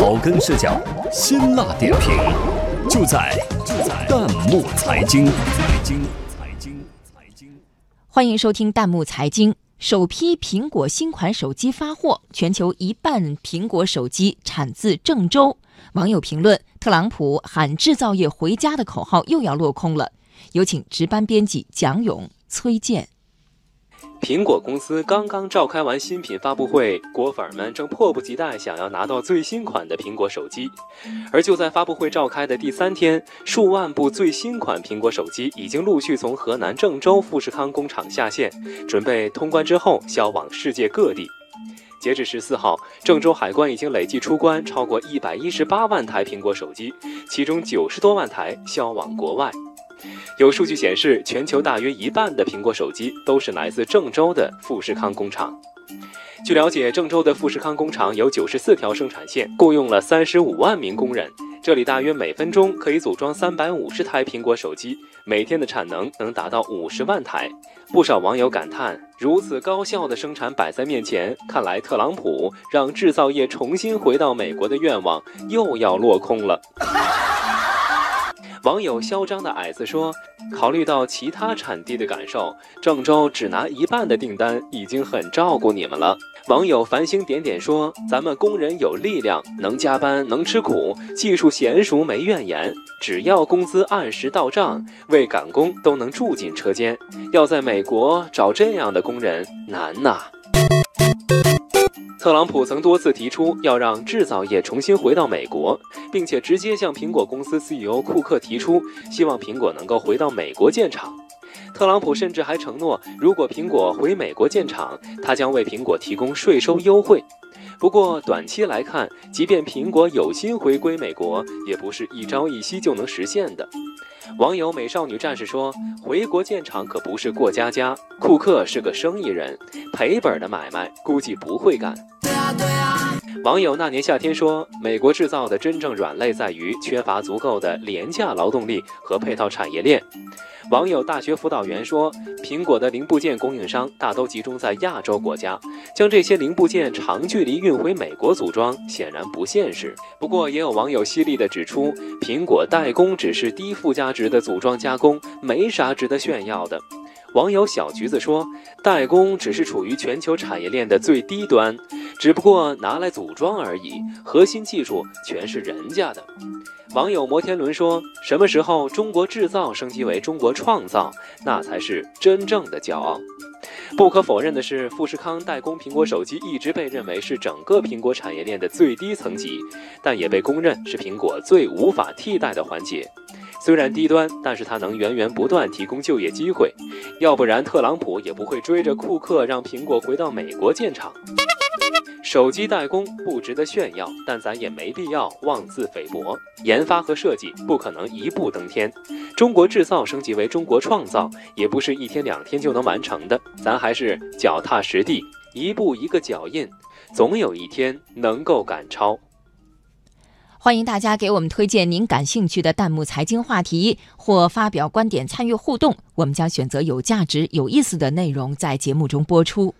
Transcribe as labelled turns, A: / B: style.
A: 草根视角，辛辣点评，就在就在弹幕财经。财经财经财经，
B: 欢迎收听弹幕财经。首批苹果新款手机发货，全球一半苹果手机产自郑州。网友评论：特朗普喊制造业回家的口号又要落空了。有请值班编辑蒋勇、崔健。
C: 苹果公司刚刚召开完新品发布会，果粉们正迫不及待想要拿到最新款的苹果手机。而就在发布会召开的第三天，数万部最新款苹果手机已经陆续从河南郑州富士康工厂下线，准备通关之后销往世界各地。截至十四号，郑州海关已经累计出关超过一百一十八万台苹果手机，其中九十多万台销往国外。有数据显示，全球大约一半的苹果手机都是来自郑州的富士康工厂。据了解，郑州的富士康工厂有九十四条生产线，雇佣了三十五万名工人。这里大约每分钟可以组装三百五十台苹果手机，每天的产能能达到五十万台。不少网友感叹：如此高效的生产摆在面前，看来特朗普让制造业重新回到美国的愿望又要落空了。网友嚣张的矮子说：“考虑到其他产地的感受，郑州只拿一半的订单已经很照顾你们了。”网友繁星点点说：“咱们工人有力量，能加班，能吃苦，技术娴熟，没怨言。只要工资按时到账，为赶工都能住进车间。要在美国找这样的工人难呐。”特朗普曾多次提出要让制造业重新回到美国，并且直接向苹果公司 CEO 库克提出，希望苹果能够回到美国建厂。特朗普甚至还承诺，如果苹果回美国建厂，他将为苹果提供税收优惠。不过，短期来看，即便苹果有心回归美国，也不是一朝一夕就能实现的。网友美少女战士说：“回国建厂可不是过家家，库克是个生意人，赔本的买卖估计不会干。”网友那年夏天说：“美国制造的真正软肋在于缺乏足够的廉价劳动力和配套产业链。”网友大学辅导员说：“苹果的零部件供应商大都集中在亚洲国家，将这些零部件长距离运回美国组装显然不现实。”不过，也有网友犀利地指出，苹果代工只是低附加值的组装加工，没啥值得炫耀的。网友小橘子说：“代工只是处于全球产业链的最低端，只不过拿来组装而已，核心技术全是人家的。”网友摩天轮说：“什么时候中国制造升级为中国创造，那才是真正的骄傲。”不可否认的是，富士康代工苹果手机一直被认为是整个苹果产业链的最低层级，但也被公认是苹果最无法替代的环节。虽然低端，但是它能源源不断提供就业机会，要不然特朗普也不会追着库克让苹果回到美国建厂。手机代工不值得炫耀，但咱也没必要妄自菲薄。研发和设计不可能一步登天，中国制造升级为中国创造也不是一天两天就能完成的，咱还是脚踏实地，一步一个脚印，总有一天能够赶超。
B: 欢迎大家给我们推荐您感兴趣的弹幕财经话题，或发表观点参与互动，我们将选择有价值、有意思的内容在节目中播出。